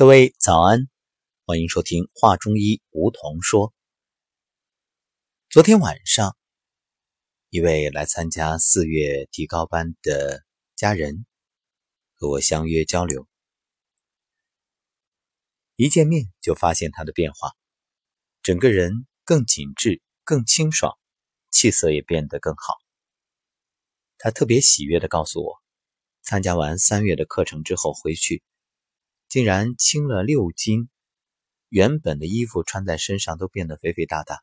各位早安，欢迎收听《话中医》，梧桐说。昨天晚上，一位来参加四月提高班的家人和我相约交流，一见面就发现他的变化，整个人更紧致、更清爽，气色也变得更好。他特别喜悦的告诉我，参加完三月的课程之后回去。竟然轻了六斤，原本的衣服穿在身上都变得肥肥大大，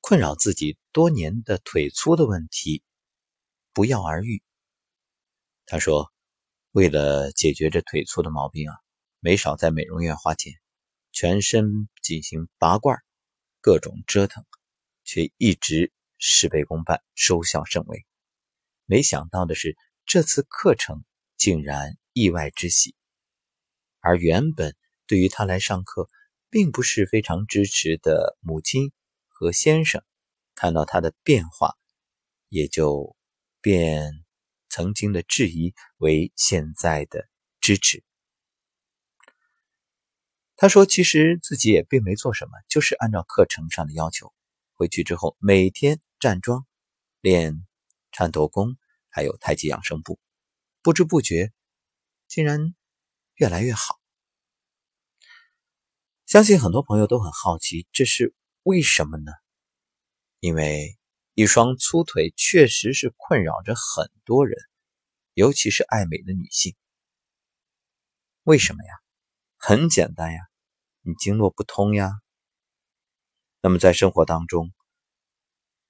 困扰自己多年的腿粗的问题不药而愈。他说：“为了解决这腿粗的毛病啊，没少在美容院花钱，全身进行拔罐，各种折腾，却一直事倍功半，收效甚微。没想到的是，这次课程竟然意外之喜。”而原本对于他来上课并不是非常支持的母亲和先生，看到他的变化，也就变曾经的质疑为现在的支持。他说：“其实自己也并没做什么，就是按照课程上的要求，回去之后每天站桩、练颤抖功，还有太极养生步，不知不觉竟然……”越来越好，相信很多朋友都很好奇，这是为什么呢？因为一双粗腿确实是困扰着很多人，尤其是爱美的女性。为什么呀？很简单呀，你经络不通呀。那么在生活当中，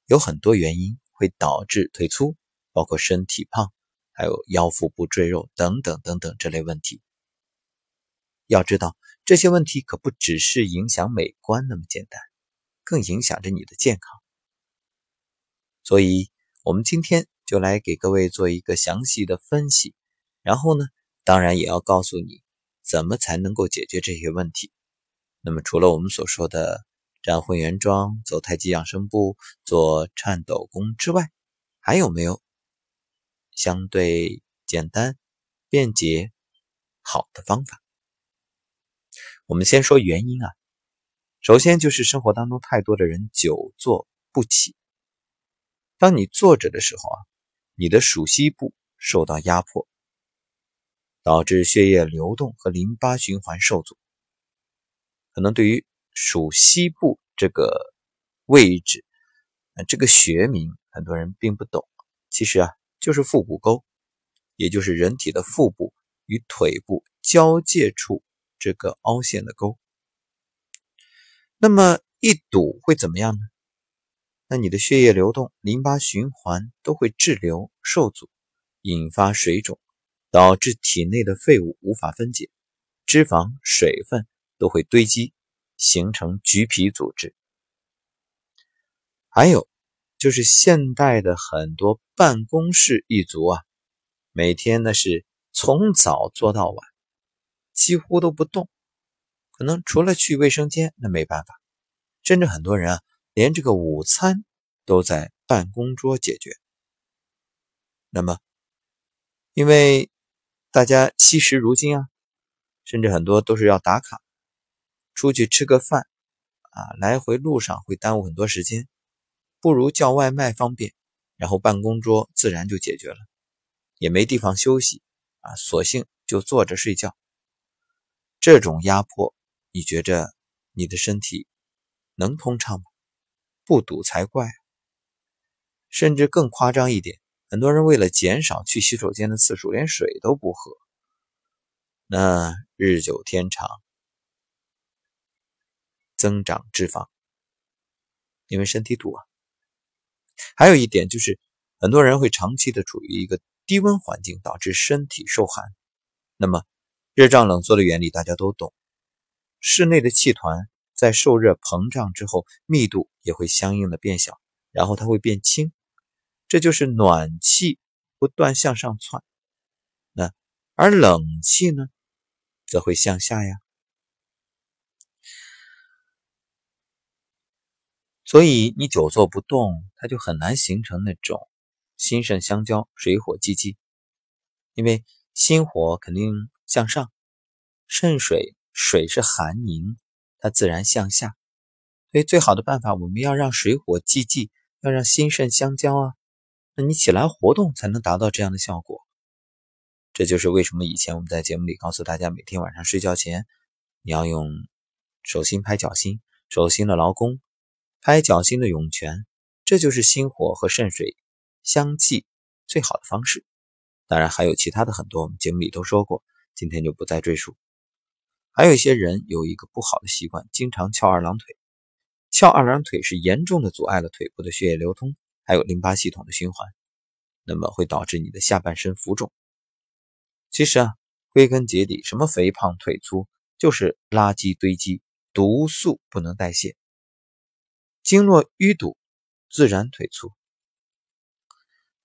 有很多原因会导致腿粗，包括身体胖，还有腰腹部赘肉等等等等这类问题。要知道，这些问题可不只是影响美观那么简单，更影响着你的健康。所以，我们今天就来给各位做一个详细的分析，然后呢，当然也要告诉你怎么才能够解决这些问题。那么，除了我们所说的站混元桩、走太极养生步、做颤抖功之外，还有没有相对简单、便捷、好的方法？我们先说原因啊，首先就是生活当中太多的人久坐不起。当你坐着的时候啊，你的属膝部受到压迫，导致血液流动和淋巴循环受阻。可能对于属膝部这个位置，这个学名很多人并不懂。其实啊，就是腹股沟，也就是人体的腹部与腿部交界处。这个凹陷的沟，那么一堵会怎么样呢？那你的血液流动、淋巴循环都会滞留受阻，引发水肿，导致体内的废物无法分解，脂肪、水分都会堆积，形成橘皮组织。还有就是现代的很多办公室一族啊，每天呢是从早做到晚。几乎都不动，可能除了去卫生间，那没办法。甚至很多人啊，连这个午餐都在办公桌解决。那么，因为大家惜时如金啊，甚至很多都是要打卡，出去吃个饭啊，来回路上会耽误很多时间，不如叫外卖方便，然后办公桌自然就解决了，也没地方休息啊，索性就坐着睡觉。这种压迫，你觉着你的身体能通畅吗？不堵才怪。甚至更夸张一点，很多人为了减少去洗手间的次数，连水都不喝。那日久天长，增长脂肪，因为身体堵啊。还有一点就是，很多人会长期的处于一个低温环境，导致身体受寒。那么。热胀冷缩的原理大家都懂，室内的气团在受热膨胀之后，密度也会相应的变小，然后它会变轻，这就是暖气不断向上窜。那而冷气呢，则会向下呀。所以你久坐不动，它就很难形成那种心肾相交、水火既济，因为心火肯定。向上，肾水水是寒凝，它自然向下。所以最好的办法，我们要让水火既济，要让心肾相交啊。那你起来活动才能达到这样的效果。这就是为什么以前我们在节目里告诉大家，每天晚上睡觉前，你要用手心拍脚心，手心的劳宫，拍脚心的涌泉，这就是心火和肾水相济最好的方式。当然还有其他的很多，我们节目里都说过，今天就不再赘述。还有一些人有一个不好的习惯，经常翘二郎腿。翘二郎腿是严重的阻碍了腿部的血液流通，还有淋巴系统的循环，那么会导致你的下半身浮肿。其实啊，归根结底，什么肥胖腿粗，就是垃圾堆积，毒素不能代谢，经络淤堵，自然腿粗。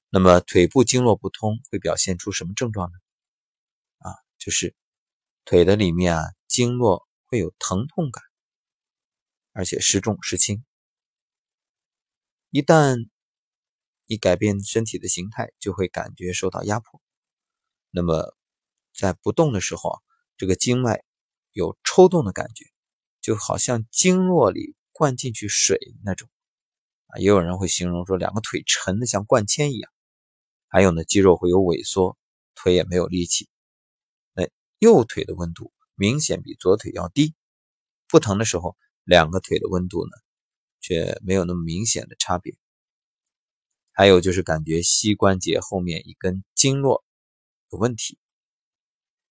那么腿部经络不通会表现出什么症状呢？就是腿的里面啊，经络会有疼痛感，而且时重时轻。一旦你改变身体的形态，就会感觉受到压迫。那么在不动的时候啊，这个经脉有抽动的感觉，就好像经络里灌进去水那种。啊，也有人会形容说，两个腿沉的像灌铅一样。还有呢，肌肉会有萎缩，腿也没有力气。右腿的温度明显比左腿要低，不疼的时候，两个腿的温度呢，却没有那么明显的差别。还有就是感觉膝关节后面一根经络有问题，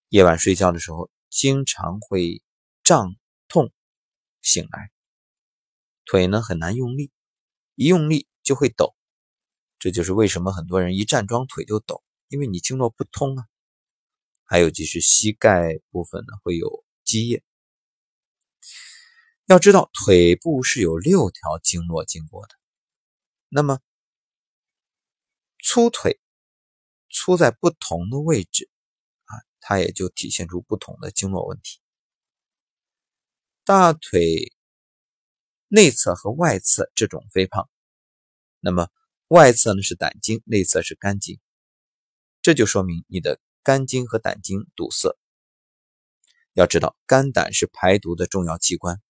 夜晚睡觉的时候经常会胀痛醒来，腿呢很难用力，一用力就会抖。这就是为什么很多人一站桩腿就抖，因为你经络不通啊。还有就是膝盖部分呢会有积液。要知道腿部是有六条经络经过的，那么粗腿粗在不同的位置啊，它也就体现出不同的经络问题。大腿内侧和外侧这种肥胖，那么。外侧呢是胆经，内侧是肝经，这就说明你的肝经和胆经堵塞。要知道，肝胆是排毒的重要器官。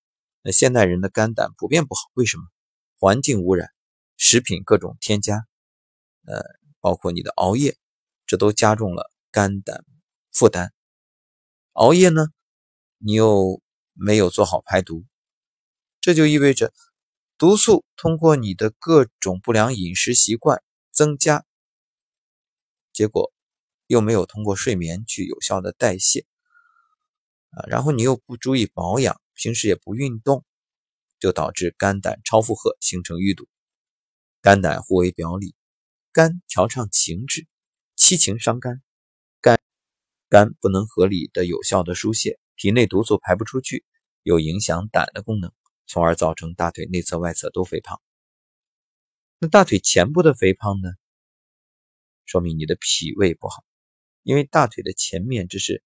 那现代人的肝胆普遍不好，为什么？环境污染、食品各种添加，呃，包括你的熬夜，这都加重了肝胆负担。熬夜呢，你又没有做好排毒，这就意味着。毒素通过你的各种不良饮食习惯增加，结果又没有通过睡眠去有效的代谢啊，然后你又不注意保养，平时也不运动，就导致肝胆超负荷，形成淤堵。肝胆互为表里，肝调畅情志，七情伤肝，肝肝不能合理的有效的疏泄，体内毒素排不出去，又影响胆的功能。从而造成大腿内侧、外侧都肥胖。那大腿前部的肥胖呢？说明你的脾胃不好，因为大腿的前面这是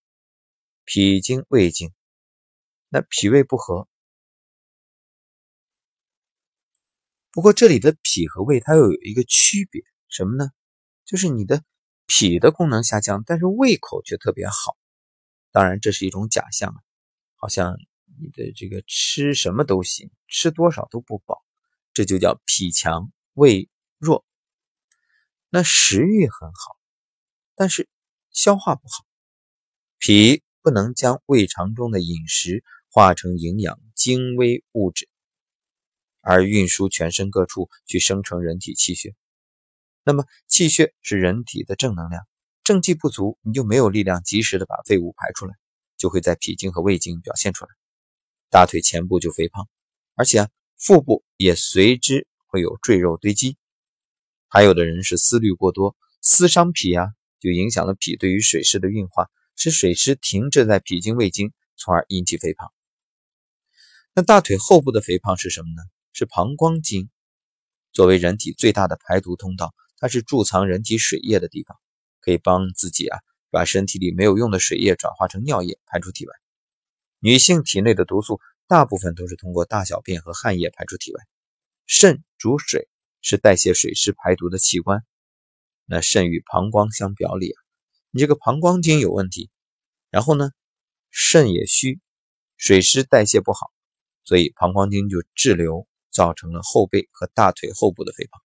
脾经、胃经，那脾胃不和。不过这里的脾和胃它又有一个区别，什么呢？就是你的脾的功能下降，但是胃口却特别好。当然这是一种假象啊，好像。你的这个吃什么都行，吃多少都不饱，这就叫脾强胃弱。那食欲很好，但是消化不好，脾不能将胃肠中的饮食化成营养精微物质，而运输全身各处去生成人体气血。那么气血是人体的正能量，正气不足，你就没有力量及时的把废物排出来，就会在脾经和胃经表现出来。大腿前部就肥胖，而且啊，腹部也随之会有赘肉堆积。还有的人是思虑过多，思伤脾啊，就影响了脾对于水湿的运化，使水湿停滞在脾经、胃经，从而引起肥胖。那大腿后部的肥胖是什么呢？是膀胱经。作为人体最大的排毒通道，它是贮藏人体水液的地方，可以帮自己啊，把身体里没有用的水液转化成尿液排出体外。女性体内的毒素大部分都是通过大小便和汗液排出体外。肾主水，是代谢水湿排毒的器官。那肾与膀胱相表里啊，你这个膀胱经有问题，然后呢，肾也虚，水湿代谢不好，所以膀胱经就滞留，造成了后背和大腿后部的肥胖。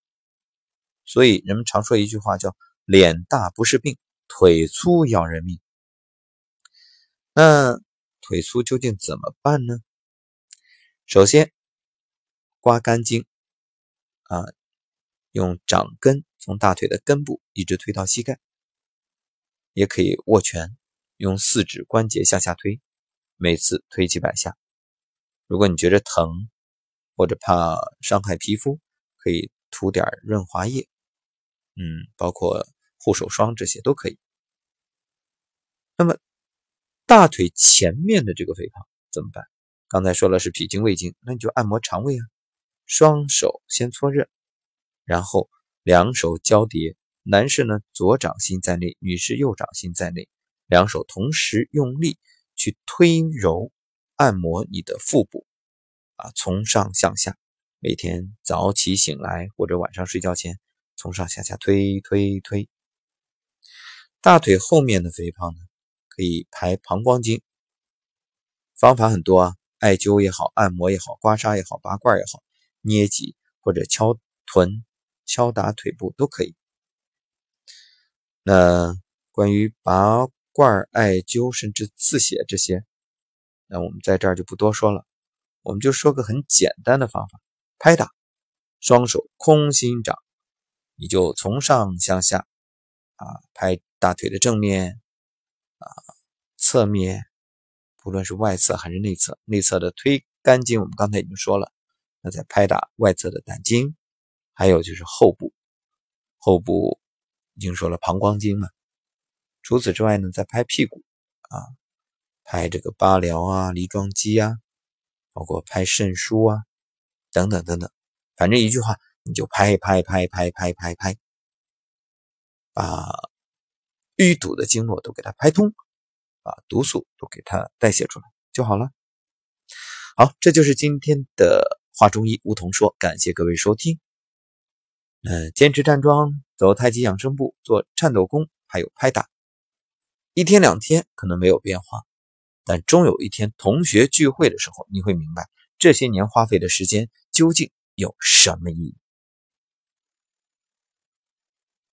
所以人们常说一句话叫“脸大不是病，腿粗要人命”。那腿粗究竟怎么办呢？首先，刮干净啊，用掌根从大腿的根部一直推到膝盖，也可以握拳，用四指关节向下推，每次推几百下。如果你觉得疼或者怕伤害皮肤，可以涂点润滑液，嗯，包括护手霜这些都可以。那么。大腿前面的这个肥胖怎么办？刚才说了是脾经胃经，那你就按摩肠胃啊。双手先搓热，然后两手交叠，男士呢左掌心在内，女士右掌心在内，两手同时用力去推揉按摩你的腹部啊，从上向下。每天早起醒来或者晚上睡觉前，从上向下推推推。大腿后面的肥胖呢？可以排膀胱经，方法很多啊，艾灸也好，按摩也好，刮痧也好，拔罐也好，捏脊或者敲臀、敲打腿部都可以。那关于拔罐、艾灸甚至刺血这些，那我们在这儿就不多说了，我们就说个很简单的方法：拍打，双手空心掌，你就从上向下啊拍大腿的正面。啊，侧面，不论是外侧还是内侧，内侧的推肝经，我们刚才已经说了。那再拍打外侧的胆经，还有就是后部，后部已经说了膀胱经嘛。除此之外呢，再拍屁股啊，拍这个八髎啊、梨状肌啊，包括拍肾腧啊，等等等等。反正一句话，你就拍拍拍拍拍拍拍，把。淤堵的经络都给它拍通，把毒素都给它代谢出来就好了。好，这就是今天的华中医梧桐说，感谢各位收听。嗯，坚持站桩、走太极养生步、做颤抖功，还有拍打，一天两天可能没有变化，但终有一天同学聚会的时候，你会明白这些年花费的时间究竟有什么意义。